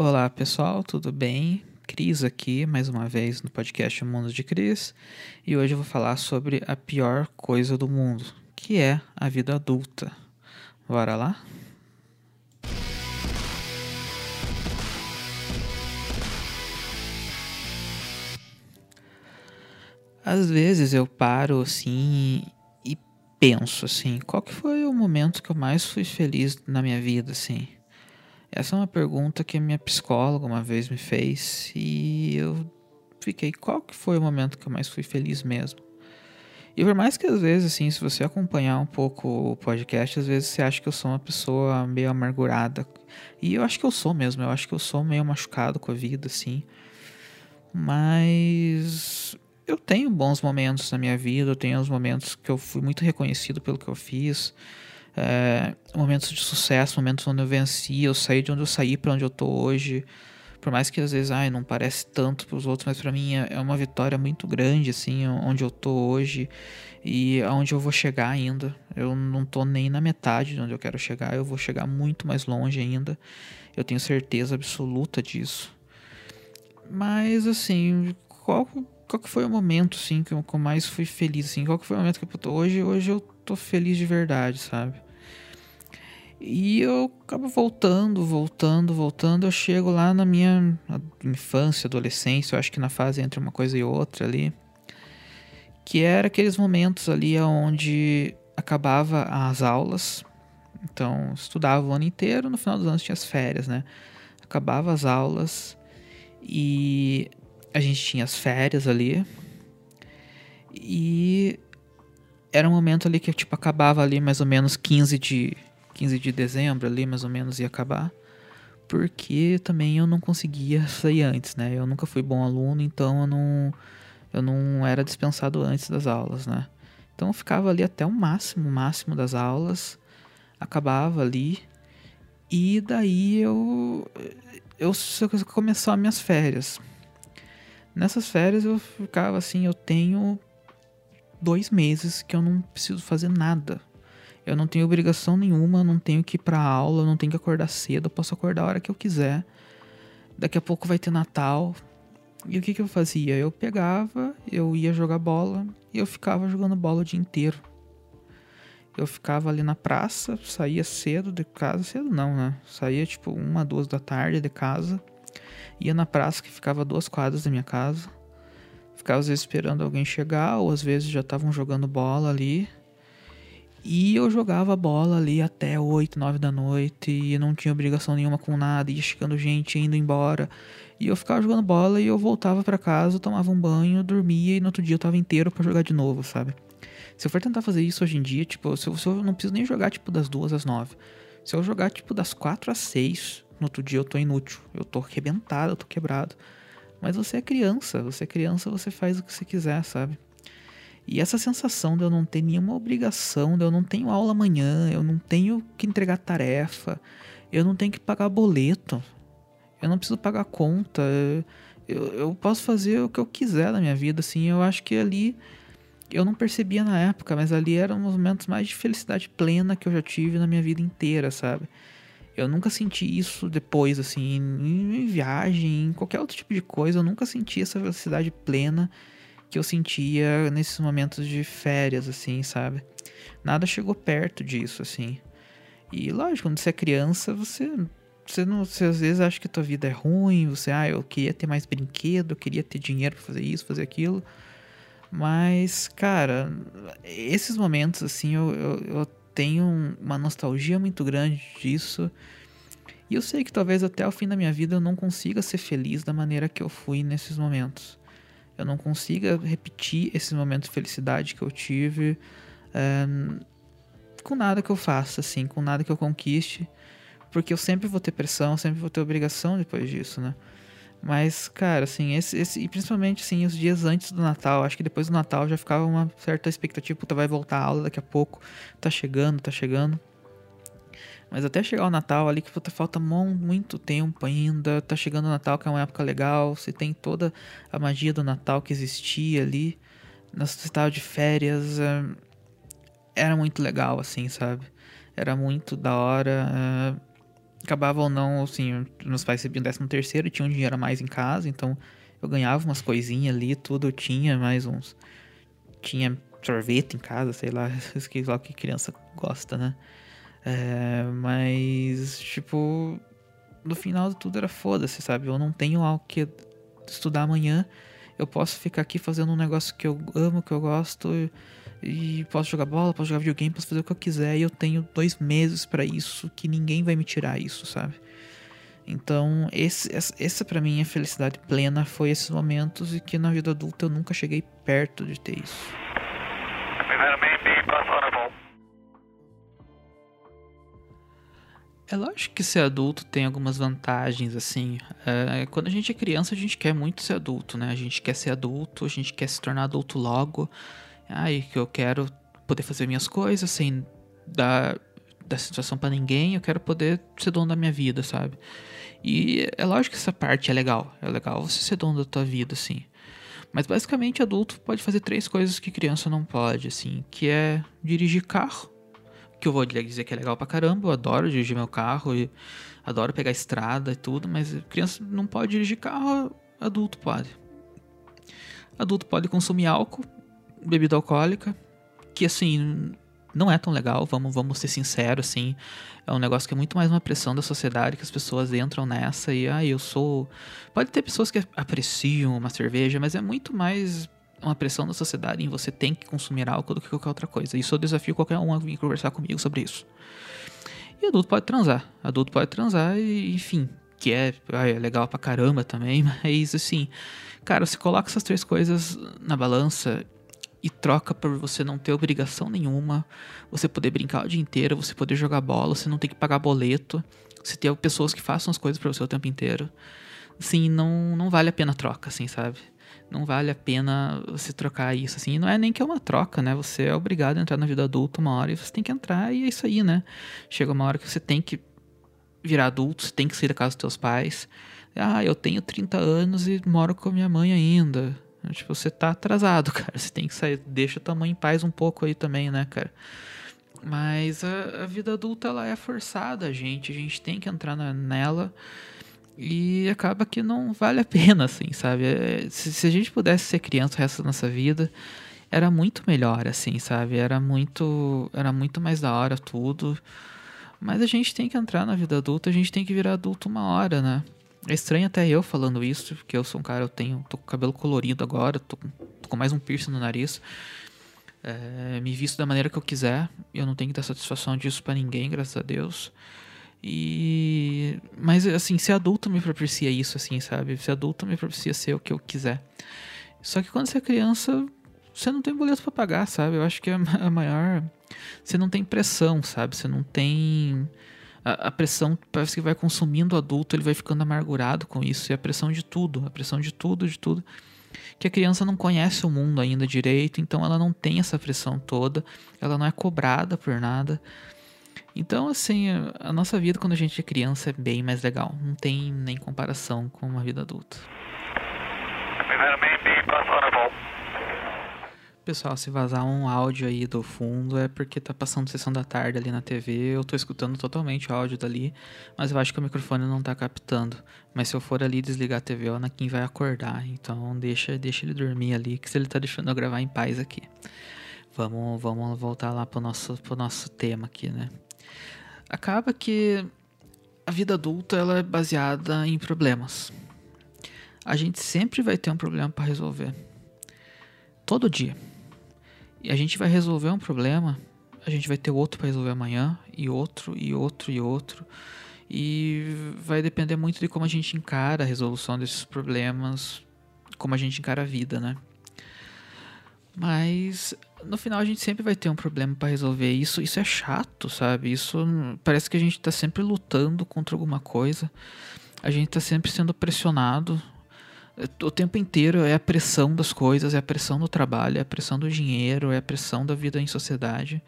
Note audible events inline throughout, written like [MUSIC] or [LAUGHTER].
Olá pessoal, tudo bem? Cris aqui, mais uma vez no podcast Mundo de Cris, e hoje eu vou falar sobre a pior coisa do mundo, que é a vida adulta. Bora lá? Às vezes eu paro assim e penso assim, qual que foi o momento que eu mais fui feliz na minha vida assim? Essa é uma pergunta que a minha psicóloga uma vez me fez e eu fiquei, qual que foi o momento que eu mais fui feliz mesmo? E por mais que às vezes, assim, se você acompanhar um pouco o podcast, às vezes você acha que eu sou uma pessoa meio amargurada. E eu acho que eu sou mesmo, eu acho que eu sou meio machucado com a vida, assim. Mas eu tenho bons momentos na minha vida, eu tenho os momentos que eu fui muito reconhecido pelo que eu fiz é, momentos de sucesso, momentos onde eu venci, eu saí de onde eu saí para onde eu tô hoje. Por mais que às vezes ai, não parece tanto para os outros, mas para mim é, é uma vitória muito grande, assim, onde eu tô hoje e aonde eu vou chegar ainda. Eu não tô nem na metade de onde eu quero chegar, eu vou chegar muito mais longe ainda. Eu tenho certeza absoluta disso. Mas assim, qual, qual que foi o momento assim que eu, mais fui feliz assim? Qual que foi o momento que eu tô hoje? Hoje eu tô feliz de verdade, sabe? E eu acabo voltando, voltando, voltando. Eu chego lá na minha infância, adolescência, eu acho que na fase entre uma coisa e outra ali. Que era aqueles momentos ali onde acabava as aulas. Então, estudava o ano inteiro, no final dos anos tinha as férias, né? Acabava as aulas e a gente tinha as férias ali. E era um momento ali que tipo acabava ali mais ou menos 15 de 15 de dezembro ali, mais ou menos, ia acabar. Porque também eu não conseguia sair antes, né? Eu nunca fui bom aluno, então eu não, eu não era dispensado antes das aulas, né? Então eu ficava ali até o máximo, máximo das aulas, acabava ali, e daí eu, eu, eu começar minhas férias. Nessas férias eu ficava assim, eu tenho dois meses que eu não preciso fazer nada. Eu não tenho obrigação nenhuma, não tenho que ir pra aula, não tenho que acordar cedo, posso acordar a hora que eu quiser. Daqui a pouco vai ter Natal. E o que, que eu fazia? Eu pegava, eu ia jogar bola e eu ficava jogando bola o dia inteiro. Eu ficava ali na praça, saía cedo de casa, cedo não, né? Saía tipo uma, duas da tarde de casa, ia na praça que ficava duas quadras da minha casa. Ficava às vezes esperando alguém chegar, ou às vezes já estavam jogando bola ali. E eu jogava bola ali até 8, 9 da noite e não tinha obrigação nenhuma com nada, ia chegando gente indo embora. E eu ficava jogando bola e eu voltava para casa, tomava um banho, dormia e no outro dia eu tava inteiro para jogar de novo, sabe? Se eu for tentar fazer isso hoje em dia, tipo, se eu, se eu não preciso nem jogar tipo das duas às nove. Se eu jogar tipo das quatro às seis, no outro dia eu tô inútil, eu tô arrebentado, eu tô quebrado. Mas você é criança, você é criança, você faz o que você quiser, sabe? E essa sensação de eu não ter nenhuma obrigação, de eu não tenho aula amanhã, eu não tenho que entregar tarefa, eu não tenho que pagar boleto, eu não preciso pagar conta, eu, eu posso fazer o que eu quiser na minha vida, assim, eu acho que ali eu não percebia na época, mas ali eram os momentos mais de felicidade plena que eu já tive na minha vida inteira, sabe? Eu nunca senti isso depois, assim, em, em viagem, em qualquer outro tipo de coisa, eu nunca senti essa felicidade plena que eu sentia nesses momentos de férias, assim, sabe? Nada chegou perto disso, assim. E lógico, quando você é criança, você, você não, você às vezes acha que tua vida é ruim, você, ah, eu queria ter mais brinquedo, eu queria ter dinheiro para fazer isso, fazer aquilo. Mas, cara, esses momentos, assim, eu, eu, eu tenho uma nostalgia muito grande disso. E eu sei que talvez até o fim da minha vida eu não consiga ser feliz da maneira que eu fui nesses momentos eu não consiga repetir esses momentos de felicidade que eu tive é, com nada que eu faça, assim, com nada que eu conquiste, porque eu sempre vou ter pressão, sempre vou ter obrigação depois disso, né? Mas, cara, assim, esse, esse, e principalmente, assim, os dias antes do Natal, acho que depois do Natal já ficava uma certa expectativa, puta, vai voltar a aula daqui a pouco, tá chegando, tá chegando. Mas até chegar o Natal ali, que puta, falta muito tempo ainda. Tá chegando o Natal, que é uma época legal. Você tem toda a magia do Natal que existia ali. Nós estava de férias. É, era muito legal, assim, sabe? Era muito da hora. É, acabava ou não, assim, meus pais recebiam décimo terceiro, tinham um dinheiro a mais em casa, então eu ganhava umas coisinhas ali, tudo, eu tinha mais uns... Tinha sorvete em casa, sei lá, [LAUGHS] sei lá o que criança gosta, né? É, mas, tipo, no final de tudo era foda-se, sabe? Eu não tenho algo que estudar amanhã, eu posso ficar aqui fazendo um negócio que eu amo, que eu gosto, e, posso jogar bola, posso jogar videogame, posso fazer o que eu quiser, e eu tenho dois meses para isso, que ninguém vai me tirar isso, sabe? Então, esse, essa para mim, a felicidade plena foi esses momentos e que na vida adulta eu nunca cheguei perto de ter isso. É lógico que ser adulto tem algumas vantagens, assim. É, quando a gente é criança, a gente quer muito ser adulto, né? A gente quer ser adulto, a gente quer se tornar adulto logo. Ai, que eu quero poder fazer minhas coisas sem dar, dar situação para ninguém, eu quero poder ser dono da minha vida, sabe? E é lógico que essa parte é legal. É legal você ser dono da tua vida, assim. Mas basicamente adulto pode fazer três coisas que criança não pode, assim, que é dirigir carro, que eu vou dizer que é legal pra caramba, eu adoro dirigir meu carro e adoro pegar estrada e tudo, mas criança não pode dirigir carro, adulto pode. Adulto pode consumir álcool, bebida alcoólica, que assim, não é tão legal, vamos, vamos ser sinceros, assim. É um negócio que é muito mais uma pressão da sociedade, que as pessoas entram nessa e, ah, eu sou. Pode ter pessoas que apreciam uma cerveja, mas é muito mais uma pressão da sociedade em você tem que consumir álcool do que qualquer outra coisa. Isso eu desafio qualquer um a vir conversar comigo sobre isso. E adulto pode transar. Adulto pode transar e, enfim, que é, é legal pra caramba também, [LAUGHS] mas assim, cara, você coloca essas três coisas na balança e troca por você não ter obrigação nenhuma, você poder brincar o dia inteiro, você poder jogar bola, você não ter que pagar boleto, você ter pessoas que façam as coisas para você o tempo inteiro. Assim, não, não vale a pena a troca, assim, sabe? Não vale a pena você trocar isso, assim. E não é nem que é uma troca, né? Você é obrigado a entrar na vida adulta uma hora e você tem que entrar e é isso aí, né? Chega uma hora que você tem que virar adulto, você tem que sair da casa dos teus pais. Ah, eu tenho 30 anos e moro com a minha mãe ainda. Tipo, você tá atrasado, [LAUGHS] cara. Você tem que sair. Deixa tua mãe em paz um pouco aí também, né, cara? Mas a, a vida adulta, ela é forçada, gente. A gente tem que entrar na, nela. E acaba que não vale a pena, assim, sabe? É, se, se, a gente pudesse ser criança o resto da nossa vida, era muito melhor, assim, sabe? Era muito, era muito mais da hora tudo. Mas a gente tem que entrar na vida adulta, a gente tem que virar adulto uma hora, né? É estranho até eu falando isso, porque eu sou um cara, eu tenho, tô com cabelo colorido agora, tô, tô com mais um piercing no nariz. É, me visto da maneira que eu quiser, eu não tenho que dar satisfação disso para ninguém, graças a Deus. E. Mas, assim, ser adulto me propicia isso, assim, sabe? Ser adulto me propicia ser o que eu quiser. Só que quando você é criança, você não tem boleto para pagar, sabe? Eu acho que é a maior. Você não tem pressão, sabe? Você não tem. A, a, pressão parece que vai consumindo o adulto, ele vai ficando amargurado com isso. E a pressão de tudo, a pressão de tudo, de tudo. Que a criança não conhece o mundo ainda direito, então ela não tem essa pressão toda, ela não é cobrada por nada. Então, assim, a nossa vida quando a gente é criança é bem mais legal. Não tem nem comparação com uma vida adulta. Pessoal, se vazar um áudio aí do fundo é porque tá passando sessão da tarde ali na TV. Eu tô escutando totalmente o áudio dali, mas eu acho que o microfone não tá captando. Mas se eu for ali desligar a TV, o Anakin vai acordar. Então deixa, deixa ele dormir ali, que se ele tá deixando eu gravar em paz aqui. Vamos, vamos voltar lá pro nosso, pro nosso tema aqui, né? Acaba que a vida adulta ela é baseada em problemas. A gente sempre vai ter um problema para resolver. Todo dia. E a gente vai resolver um problema, a gente vai ter outro para resolver amanhã, e outro, e outro, e outro. E vai depender muito de como a gente encara a resolução desses problemas, como a gente encara a vida, né? Mas no final a gente sempre vai ter um problema para resolver. Isso, isso é chato, sabe? Isso parece que a gente tá sempre lutando contra alguma coisa. A gente tá sempre sendo pressionado. O tempo inteiro é a pressão das coisas, é a pressão do trabalho, é a pressão do dinheiro, é a pressão da vida em sociedade.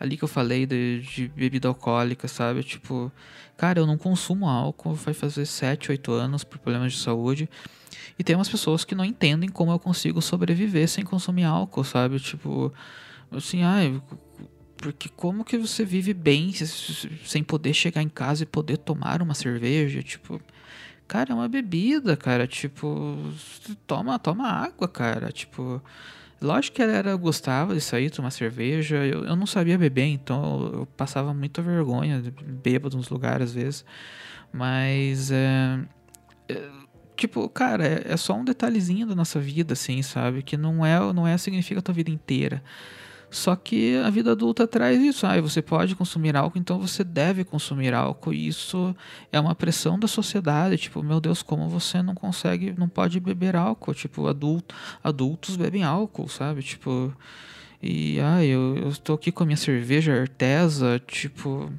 Ali que eu falei de, de bebida alcoólica, sabe? Tipo, cara, eu não consumo álcool, vai fazer 7, 8 anos por problemas de saúde. E tem umas pessoas que não entendem como eu consigo sobreviver sem consumir álcool, sabe? Tipo, assim, ai, Porque como que você vive bem sem poder chegar em casa e poder tomar uma cerveja? Tipo, cara, é uma bebida, cara. Tipo, toma, toma água, cara. Tipo, lógico que ela gostava de sair, tomar cerveja. Eu, eu não sabia beber, então eu, passava muita vergonha, bêbado nos lugares às vezes. Mas, é, é tipo, cara, é, é, só um detalhezinho da nossa vida, assim, sabe? Que não é, não é significa a tua vida inteira. Só que a vida adulta traz isso. Ah, você pode consumir álcool, então você deve consumir álcool. E isso é uma pressão da sociedade. Tipo, meu Deus, como você não consegue, não pode beber álcool? Tipo, adulto, adultos bebem álcool, sabe? Tipo, e ah, eu, estou aqui com a minha cerveja artesa, tipo,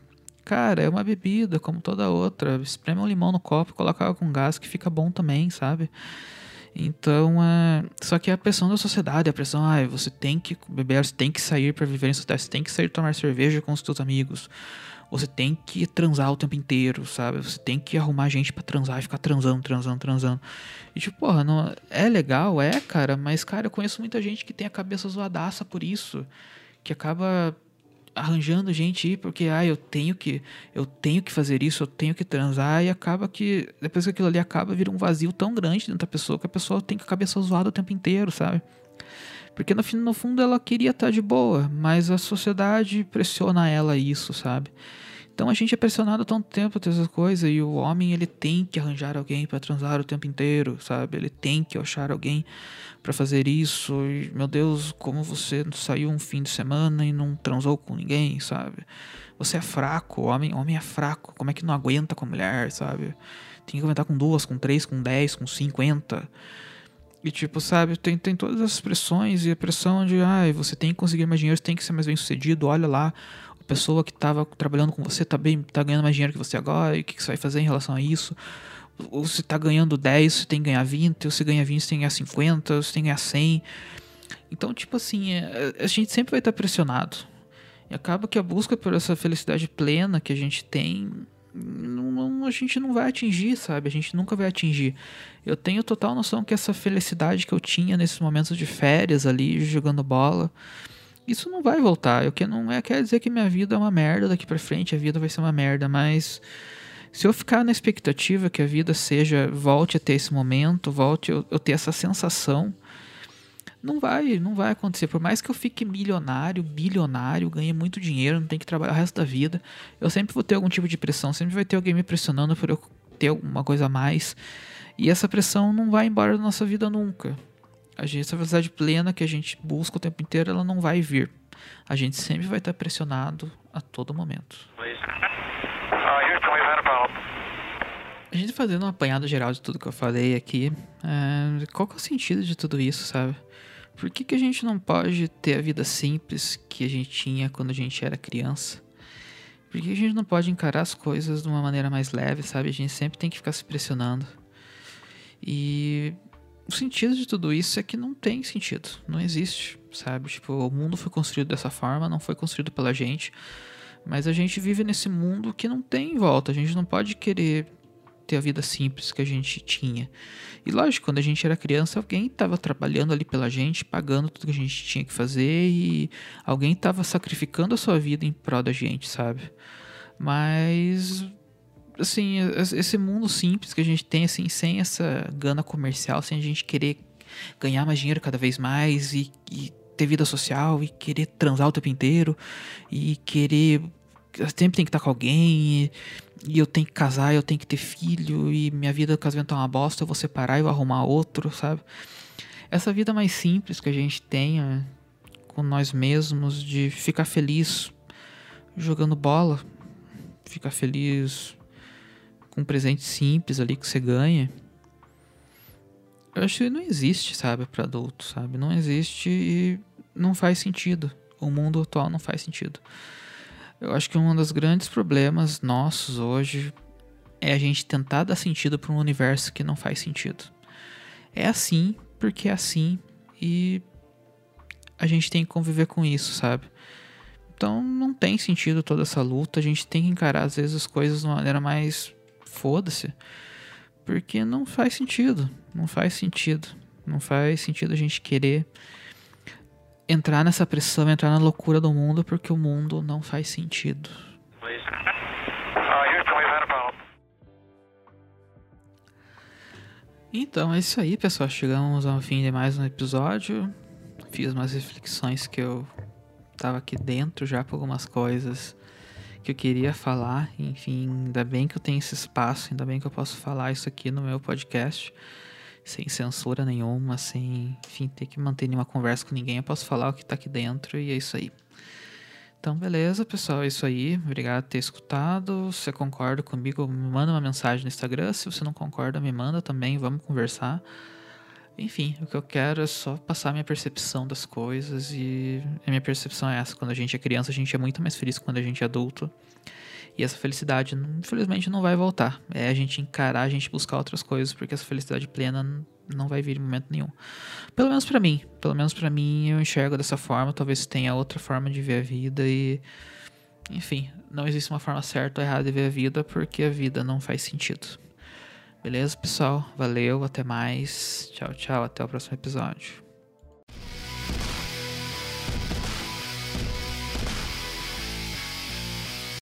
cara, é uma bebida como toda outra. Espreme um limão no copo, coloca com gás que fica bom também, sabe? Então, é... só que a pressão da sociedade, a pressão, ah, você tem que beber, você tem que sair para viver em sociedade, você tem que sair tomar cerveja com os seus amigos, você tem que transar o tempo inteiro, sabe? Você tem que arrumar gente para transar e ficar transando, transando, transando. E tipo, porra, não... é legal, é, cara, mas, cara, eu conheço muita gente que tem a cabeça zoadaça por isso, que acaba arranjando gente ir porque ah, eu tenho que eu tenho que fazer isso, eu tenho que transar e acaba que depois que aquilo ali acaba vira um vazio tão grande dentro da pessoa que a pessoa tem que a cabeça zoada o tempo inteiro, sabe? Porque no no fundo ela queria estar de boa, mas a sociedade pressiona ela isso, sabe? Então a gente é pressionado tanto tempo a essas coisas e o homem ele tem que arranjar alguém para transar o tempo inteiro, sabe? Ele tem que achar alguém para fazer isso. E, meu Deus, como você saiu um fim de semana e não transou com ninguém, sabe? Você é fraco, homem, homem é fraco. Como é que não aguenta com a mulher, sabe? Tem que aguentar com duas, com três, com dez, com cinquenta. E tipo, sabe, tem, tem todas as pressões e a pressão de, ah, você tem que conseguir mais dinheiro, você tem que ser mais bem sucedido, olha lá, a pessoa que estava trabalhando com você tá, bem, tá ganhando mais dinheiro que você agora, e o que, que você vai fazer em relação a isso? Ou você tá ganhando 10, você tem que ganhar 20, ou você ganha 20, você tem que ganhar 50, ou você tem que ganhar 100. Então, tipo assim, é, a gente sempre vai estar pressionado. E acaba que a busca por essa felicidade plena que a gente tem, não, não, a gente não vai atingir, sabe? A gente nunca vai atingir. Eu tenho total noção que essa felicidade que eu tinha nesses momentos de férias ali, jogando bola, isso não vai voltar. O que não é quer dizer que minha vida é uma merda daqui para frente, a vida vai ser uma merda, mas se eu ficar na expectativa que a vida seja volte a ter esse momento, volte eu, eu ter essa sensação, não vai, não vai acontecer. Por mais que eu fique milionário, bilionário, ganhe muito dinheiro, não tenho que trabalhar o resto da vida, eu sempre vou ter algum tipo de pressão, sempre vai ter alguém me pressionando por eu ter alguma coisa a mais. E essa pressão não vai embora da nossa vida nunca. Essa velocidade plena que a gente busca o tempo inteiro, ela não vai vir. A gente sempre vai estar pressionado a todo momento. A gente fazendo um apanhado geral de tudo que eu falei aqui, é, qual que é o sentido de tudo isso, sabe? Por que, que a gente não pode ter a vida simples que a gente tinha quando a gente era criança? Por que a gente não pode encarar as coisas de uma maneira mais leve, sabe? A gente sempre tem que ficar se pressionando. E o sentido de tudo isso é que não tem sentido, não existe, sabe? Tipo, o mundo foi construído dessa forma, não foi construído pela gente, mas a gente vive nesse mundo que não tem volta, a gente não pode querer ter a vida simples que a gente tinha. E lógico, quando a gente era criança, alguém estava trabalhando ali pela gente, pagando tudo que a gente tinha que fazer e alguém estava sacrificando a sua vida em prol da gente, sabe? Mas assim, esse mundo simples que a gente tem, assim, sem essa gana comercial, sem a gente querer ganhar mais dinheiro cada vez mais e, e ter vida social e querer transar o tempo inteiro e querer sempre tem que estar com alguém e, e, eu tenho que casar, eu tenho que ter filho e minha vida casamento é uma bosta, eu vou separar e vou arrumar outro, sabe? Essa vida mais simples que a gente tem é, com nós mesmos de ficar feliz jogando bola, ficar feliz com um presente simples ali que você ganha. Eu acho que não existe, sabe, para adulto, sabe? Não existe e não faz sentido. O mundo atual não faz sentido. Eu acho que um dos grandes problemas nossos hoje é a gente tentar dar sentido para um universo que não faz sentido. É assim porque é assim e a gente tem que conviver com isso, sabe? Então não tem sentido toda essa luta. A gente tem que encarar às vezes as coisas de uma maneira mais foda-se. Porque não faz sentido. Não faz sentido. Não faz sentido a gente querer entrar nessa pressão, entrar na loucura do mundo, porque o mundo não faz sentido. Então é isso aí, pessoal. Chegamos ao fim de mais um episódio. Fiz umas reflexões que eu tava aqui dentro já por algumas coisas que eu queria falar. Enfim, ainda bem que eu tenho esse espaço, ainda bem que eu posso falar isso aqui no meu podcast sem censura nenhuma, sem, enfim, ter que manter nenhuma conversa com ninguém. Eu posso falar o que tá aqui dentro e é isso aí. Então, beleza, pessoal, é isso aí. Obrigado por ter escutado. Se você concorda comigo, me manda uma mensagem no Instagram. Se você não concorda, me manda também, vamos conversar. Enfim, o que eu quero é só passar minha percepção das coisas e a minha percepção é essa. Quando a gente é criança, a gente é muito mais feliz que quando a gente é adulto. E essa felicidade, infelizmente, não vai voltar. É a gente encarar, a gente buscar outras coisas, porque essa felicidade plena não vai vir em momento nenhum. Pelo menos para mim. Pelo menos para mim, eu enxergo dessa forma. Talvez tenha outra forma de ver a vida e. Enfim, não existe uma forma certa ou errada de ver a vida, porque a vida não faz sentido. Beleza, pessoal? Valeu, até mais. Tchau, tchau. Até o próximo episódio.